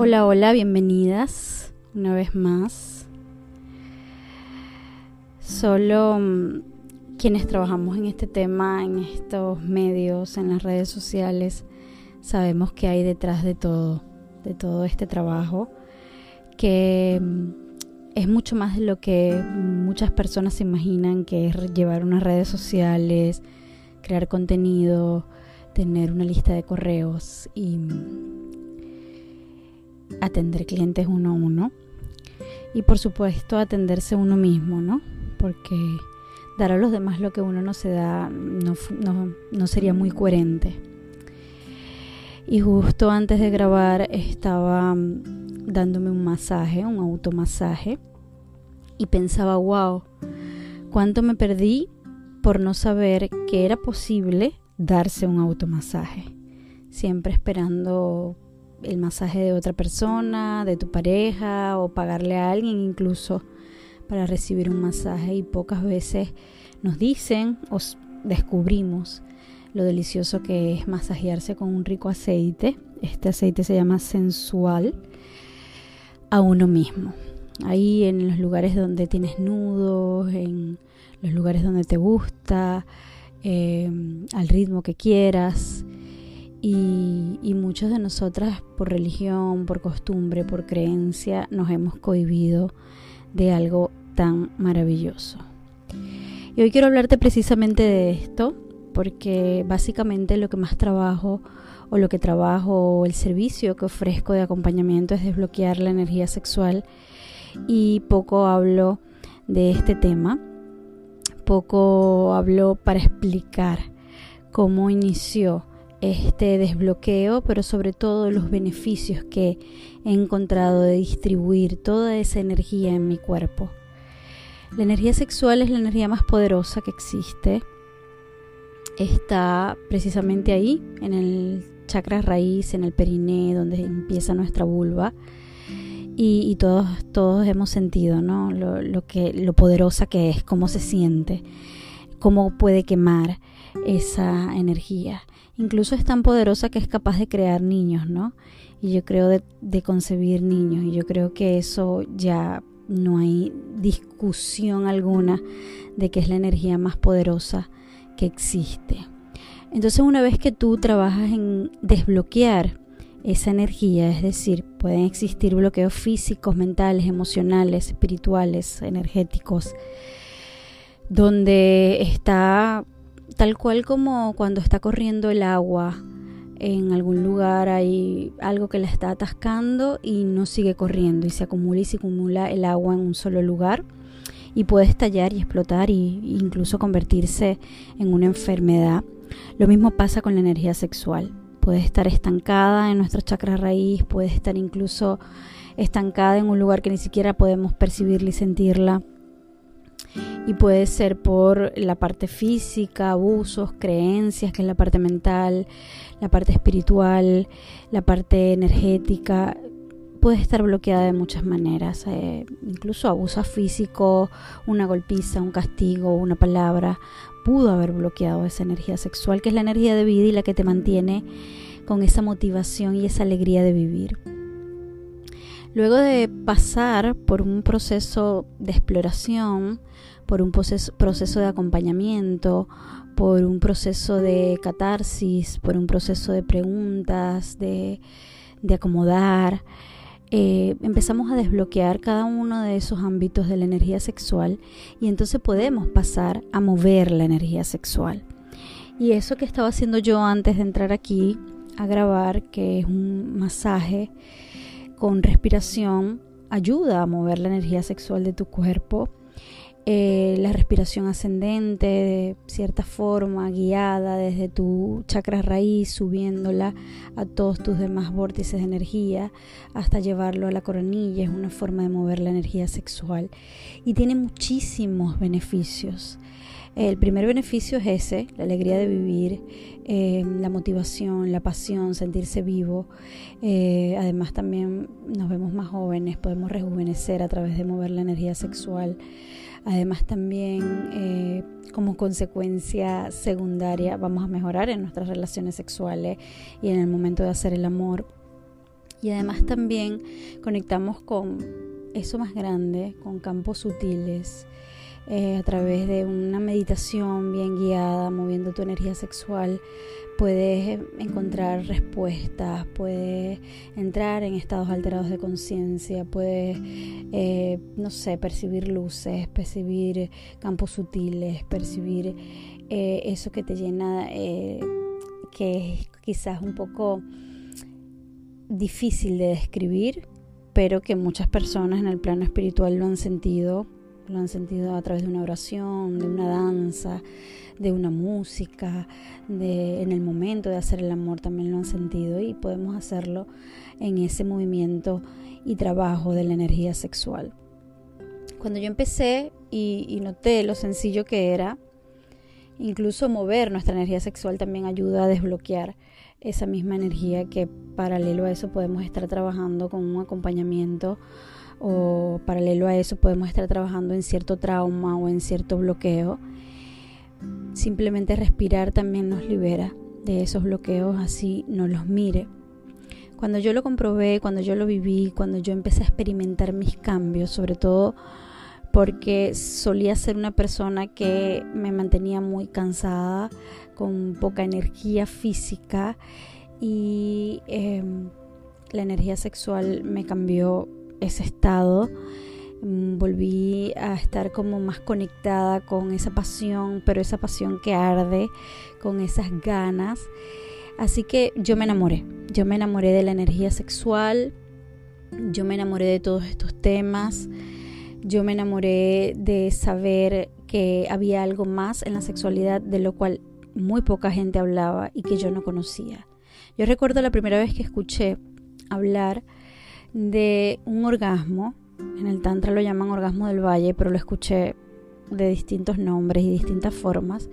Hola, hola, bienvenidas una vez más. Solo mm, quienes trabajamos en este tema, en estos medios, en las redes sociales, sabemos que hay detrás de todo, de todo este trabajo, que mm, es mucho más de lo que muchas personas se imaginan que es llevar unas redes sociales, crear contenido, tener una lista de correos y mm, atender clientes uno a uno y por supuesto atenderse uno mismo, ¿no? Porque dar a los demás lo que uno no se da no, no, sería muy coherente. Y justo antes de grabar estaba mm, dándome un masaje, un automasaje, y pensaba, wow, cuánto me perdí por no saber que era posible darse un automasaje. Siempre esperando el masaje de otra persona, de tu pareja o pagarle a alguien incluso para recibir un masaje y pocas veces nos dicen o descubrimos lo delicioso que es masajearse con un rico aceite. Este aceite se llama sensual a uno mismo. Ahí en los lugares donde tienes nudos, en los lugares donde te gusta, eh, al ritmo que quieras y, y muchos de nosotras por religión, por costumbre, por creencia, nos hemos cohibido de algo tan maravilloso. Y hoy quiero hablarte precisamente de esto, porque básicamente lo que más trabajo o lo que trabajo o el servicio que ofrezco de acompañamiento es desbloquear la energía sexual y poco hablo de este tema, poco hablo para explicar cómo inició este desbloqueo, pero sobre todo los beneficios que he encontrado de distribuir toda esa energía en mi cuerpo. La energía sexual es la energía más poderosa que existe. Está precisamente ahí, en el chakra raíz, en el periné, donde empieza nuestra vulva. Y, todos, todos hemos sentido ¿no? lo, que, lo poderosa que es, cómo se siente, cómo puede quemar esa energía. Incluso es tan poderosa que es capaz de crear niños, ¿no? Y yo creo de, concebir niños. Y yo creo que eso ya no hay discusión alguna de que es la energía más poderosa que existe. Entonces una vez que tú trabajas en desbloquear esa energía, es decir, pueden existir bloqueos físicos, mentales, emocionales, espirituales, energéticos, donde está tal cual como cuando está corriendo el agua en algún lugar hay algo que la está atascando y no sigue corriendo y se acumula y se acumula el agua en un solo lugar y puede estallar y explotar e incluso convertirse en una enfermedad. Lo mismo pasa con la energía sexual. Puede estar estancada en nuestro chakra raíz, puede estar incluso estancada en un lugar que ni siquiera podemos percibirla y sentirla y puede ser por la parte física, abusos, creencias, que es la parte mental, la parte espiritual, la parte energética. Puede estar bloqueada de muchas maneras, eh, incluso abuso físico, una golpiza, un castigo, una palabra, pudo haber bloqueado esa energía sexual, que es la energía de vida y la que te mantiene con esa motivación y esa alegría de vivir. Luego de pasar por un proceso de exploración, por un proceso, de acompañamiento, por un proceso de catarsis, por un proceso de preguntas, de, acomodar, eh, empezamos a desbloquear cada uno de esos ámbitos de la energía sexual y entonces podemos pasar a mover la energía sexual. Y eso que estaba haciendo yo antes de entrar aquí a grabar, que es un masaje con respiración, ayuda a mover la energía sexual de tu cuerpo eh, la respiración ascendente de cierta forma, guiada desde tu chakra raíz, subiéndola a todos tus demás vórtices de energía hasta llevarlo a la coronilla, es una forma de mover la energía sexual y tiene muchísimos beneficios. El primer beneficio es ese, la alegría de vivir, eh, la motivación, la pasión, sentirse vivo. Eh, además también nos vemos más jóvenes, podemos rejuvenecer a través de mover la energía sexual. Además también eh, como consecuencia secundaria vamos a mejorar en nuestras relaciones sexuales y en el momento de hacer el amor. Y además también conectamos con eso más grande, con campos sutiles, eh, a través de una meditación bien guiada, moviendo tu energía sexual, puedes encontrar respuestas, puedes entrar en estados alterados de conciencia, puedes, eh, no sé, percibir luces, percibir campos sutiles, percibir eh, eso que te llena, que es quizás un poco difícil de describir, pero que muchas personas en el plano espiritual lo han sentido, lo han sentido a través de una oración, de una danza, de una música, de en el momento de hacer el amor también lo han sentido y podemos hacerlo en ese movimiento y trabajo de la energía sexual. Cuando yo empecé y, y noté lo sencillo que era, incluso mover nuestra energía sexual también ayuda a desbloquear esa misma energía que paralelo a eso podemos estar trabajando con un acompañamiento o paralelo a eso podemos estar trabajando en cierto trauma o en cierto bloqueo. Simplemente respirar también nos libera de esos bloqueos, así no los mire. Cuando yo lo comprobé, cuando yo lo viví, cuando yo empecé a experimentar mis cambios, sobre todo porque solía ser una persona que me mantenía muy cansada, con poca energía física y em, la energía sexual me cambió ese estado. Mm, volví a estar como más conectada con esa pasión, pero esa pasión que arde, con esas ganas. Así que yo me enamoré, yo me enamoré de la energía sexual, yo me enamoré de todos estos temas, yo me enamoré de saber que había algo más en la sexualidad de lo cual muy poca gente hablaba y que yo no conocía. Yo recuerdo la primera vez que escuché hablar de un orgasmo, en el Tantra lo llaman orgasmo del valle, pero lo escuché de distintos nombres y distintas formas,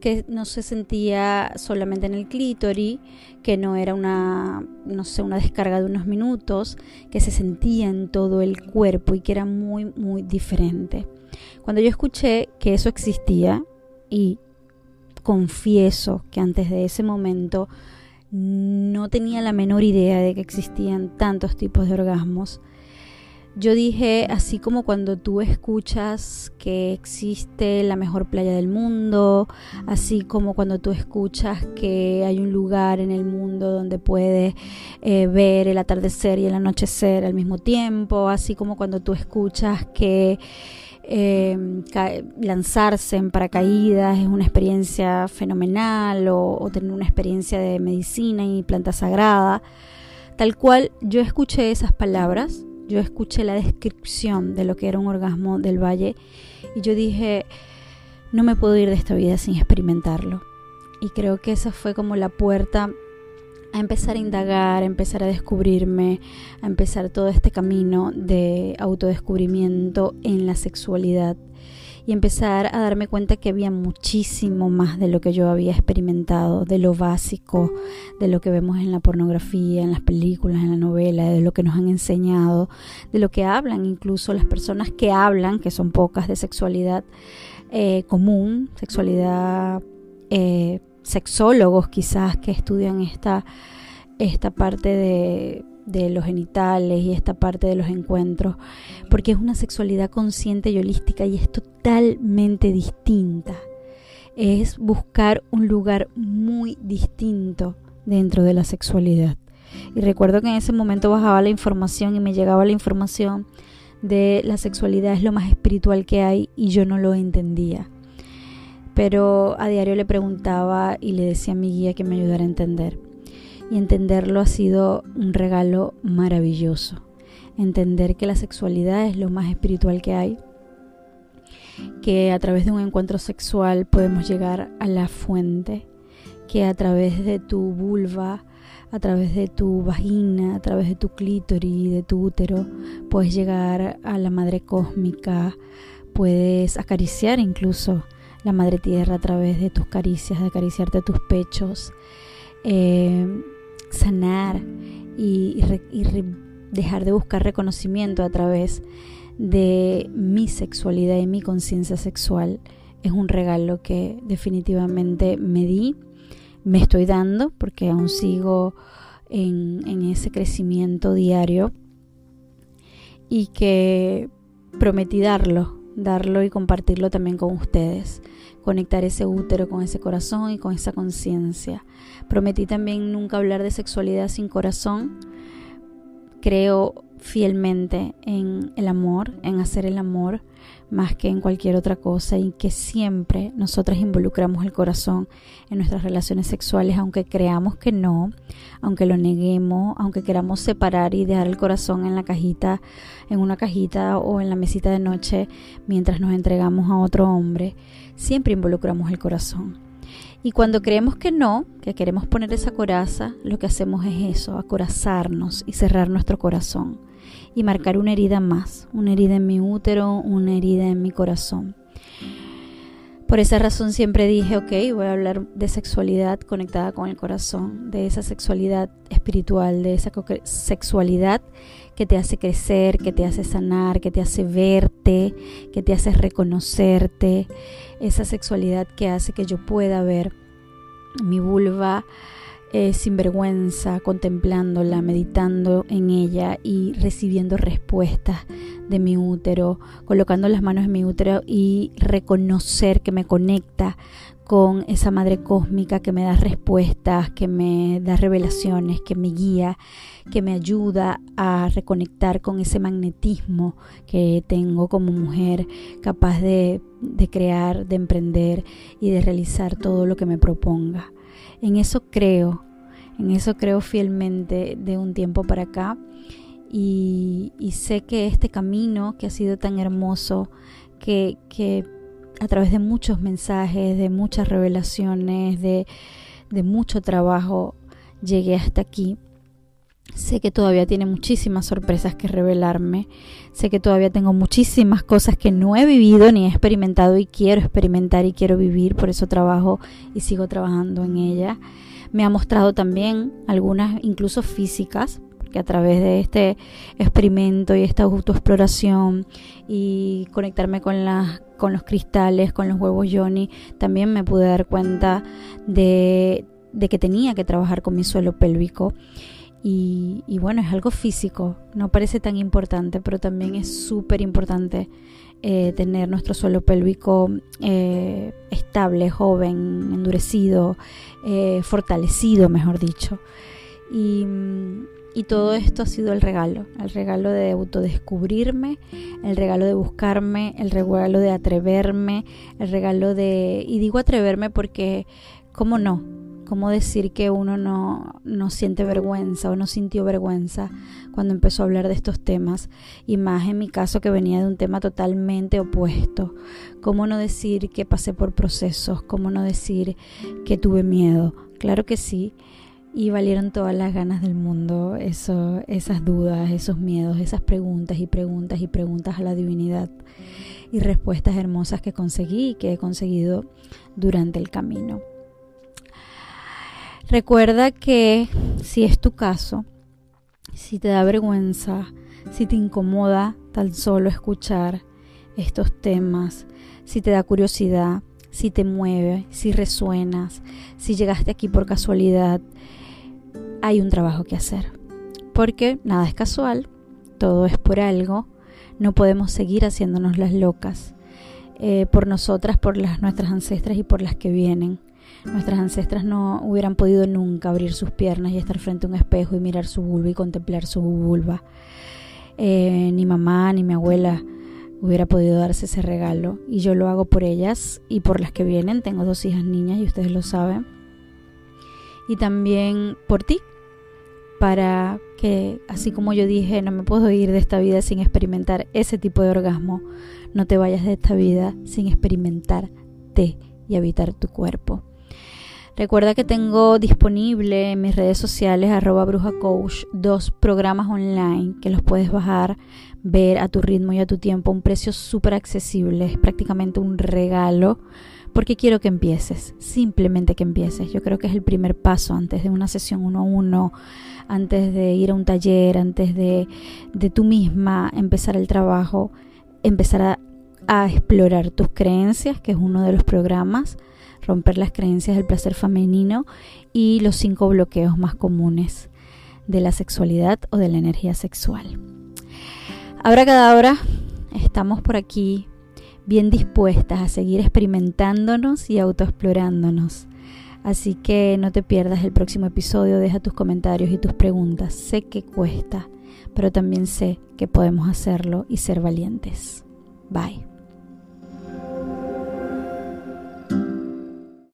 que no se sentía solamente en el clítoris, que no era una, no sé, una descarga de unos minutos, que se sentía en todo el cuerpo y que era muy, muy diferente. Cuando yo escuché que eso existía y confieso que antes de ese momento no tenía la menor idea de que existían tantos tipos de orgasmos. Yo dije, así como cuando tú escuchas que existe la mejor playa del mundo, así como cuando tú escuchas que hay un lugar en el mundo donde puedes eh, ver el atardecer y el anochecer al mismo tiempo, así como cuando tú escuchas que eh, lanzarse en paracaídas es una experiencia fenomenal o, tener una experiencia de medicina y planta sagrada. Tal cual yo escuché esas palabras, yo escuché la descripción de lo que era un orgasmo del valle y yo dije, no me puedo ir de esta vida sin experimentarlo. Y creo que esa fue como la puerta a empezar a indagar, a empezar a descubrirme, a empezar todo este camino de autodescubrimiento en la sexualidad y empezar a darme cuenta que había muchísimo más de lo que yo había experimentado, de lo básico, de lo que vemos en la pornografía, en las películas, en la novela, de lo que nos han enseñado, de lo que hablan incluso las personas que hablan, que son pocas, de sexualidad eh, común, sexualidad eh, sexólogos quizás que estudian esta, esta parte de, de los genitales y esta parte de los encuentros, porque es una sexualidad consciente y holística y es totalmente distinta. Es buscar un lugar muy distinto dentro de la sexualidad. Y recuerdo que en ese momento bajaba la información y me llegaba la información de la sexualidad es lo más espiritual que hay y yo no lo entendía pero a diario le preguntaba y le decía a mi guía que me ayudara a entender. Y entenderlo ha sido un regalo maravilloso. Entender que la sexualidad es lo más espiritual que hay, que a través de un encuentro sexual podemos llegar a la fuente, que a través de tu vulva, a través de tu vagina, a través de tu clítoris, de tu útero, puedes llegar a la madre cósmica, puedes acariciar incluso la madre tierra a través de tus caricias, de acariciarte tus pechos, eh, sanar y, dejar de buscar reconocimiento a través de mi sexualidad y mi conciencia sexual es un regalo que definitivamente me di, me estoy dando porque aún sigo en, en ese crecimiento diario y que prometí darlo, darlo y compartirlo también con ustedes, conectar ese útero con ese corazón y con esa conciencia. Prometí también nunca hablar de sexualidad sin corazón. Creo fielmente en el amor, en hacer el amor más que en cualquier otra cosa y que siempre nosotras involucramos el corazón en nuestras relaciones sexuales, aunque creamos que no, aunque lo neguemos, aunque queramos separar y dejar el corazón en la cajita, en una cajita o en la mesita de noche mientras nos entregamos a otro hombre, siempre involucramos el corazón. Y cuando creemos que no, que queremos poner esa coraza, lo que hacemos es eso, acorazarnos y cerrar nuestro corazón y marcar una herida más, una herida en mi útero, una herida en mi corazón. Por esa razón siempre dije, ok, voy a hablar de sexualidad conectada con el corazón, de esa sexualidad espiritual, de esa sexualidad que te hace crecer, que te hace sanar, que te hace verte, que te hace reconocerte, esa sexualidad que hace que yo pueda ver mi vulva eh, sin vergüenza, contemplándola, meditando en ella y recibiendo respuestas de mi útero, colocando las manos en mi útero y reconocer que me conecta con esa madre cósmica que me da respuestas, que me da revelaciones, que me guía, que me ayuda a reconectar con ese magnetismo que tengo como mujer capaz de, de crear, de emprender y de realizar todo lo que me proponga. En eso creo, en eso creo fielmente de un tiempo para acá y, sé que este camino que ha sido tan hermoso, que, a través de muchos mensajes, de muchas revelaciones, de, de mucho trabajo, llegué hasta aquí. Sé que todavía tiene muchísimas sorpresas que revelarme. Sé que todavía tengo muchísimas cosas que no he vivido ni he experimentado y quiero experimentar y quiero vivir. Por eso trabajo y sigo trabajando en ella. Me ha mostrado también algunas incluso físicas, porque a través de este experimento y esta autoexploración y conectarme con, las, con los cristales, con los huevos Johnny, también me pude dar cuenta de, de que tenía que trabajar con mi suelo pélvico. Y, bueno, es algo físico, no parece tan importante, pero también es súper importante eh, tener nuestro suelo pélvico eh, estable, joven, endurecido, eh, fortalecido, mejor dicho. Y, y, todo esto ha sido el regalo, el regalo de autodescubrirme, el regalo de buscarme, el regalo de atreverme, el regalo de... Y digo atreverme porque, ¿cómo no? ¿Cómo decir que uno no, no, siente vergüenza o no sintió vergüenza cuando empezó a hablar de estos temas? Y más en mi caso que venía de un tema totalmente opuesto. ¿Cómo no decir que pasé por procesos? ¿Cómo no decir que tuve miedo? Claro que sí. Y valieron todas las ganas del mundo, eso, esas dudas, esos miedos, esas preguntas y preguntas y preguntas a la divinidad y respuestas hermosas que conseguí y que he conseguido durante el camino. Recuerda que si es tu caso, si te da vergüenza, si te incomoda tan solo escuchar estos temas, si te da curiosidad, si te mueve, si resuenas, si llegaste aquí por casualidad, hay un trabajo que hacer. Porque nada es casual, todo es por algo, no podemos seguir haciéndonos las locas eh, por nosotras, por las, nuestras ancestras y por las que vienen. Nuestras ancestras no hubieran podido nunca abrir sus piernas y estar frente a un espejo y mirar su vulva y contemplar su vulva. Eh, ni mamá ni mi abuela hubiera podido darse ese regalo y yo lo hago por ellas y por las que vienen. Tengo dos hijas niñas y ustedes lo saben. Y también por ti, para que así como yo dije, no me puedo ir de esta vida sin experimentar ese tipo de orgasmo, no te vayas de esta vida sin experimentarte y habitar tu cuerpo. Recuerda que tengo disponible en mis redes sociales arroba bruja coach dos programas online que los puedes bajar, ver a tu ritmo y a tu tiempo, un precio súper accesible, es prácticamente un regalo porque quiero que empieces, simplemente que empieces. Yo creo que es el primer paso antes de una sesión uno a uno, antes de ir a un taller, antes de, de tú misma empezar el trabajo, empezar a, a explorar tus creencias, que es uno de los programas romper las creencias del placer femenino y los cinco bloqueos más comunes. de la sexualidad o de la energía sexual. Ahora cada hora estamos por aquí bien dispuestas a seguir experimentándonos y autoexplorándonos. Así que no te pierdas el próximo episodio, deja tus comentarios y tus preguntas. Sé que cuesta, pero también sé que podemos hacerlo y ser valientes. Bye.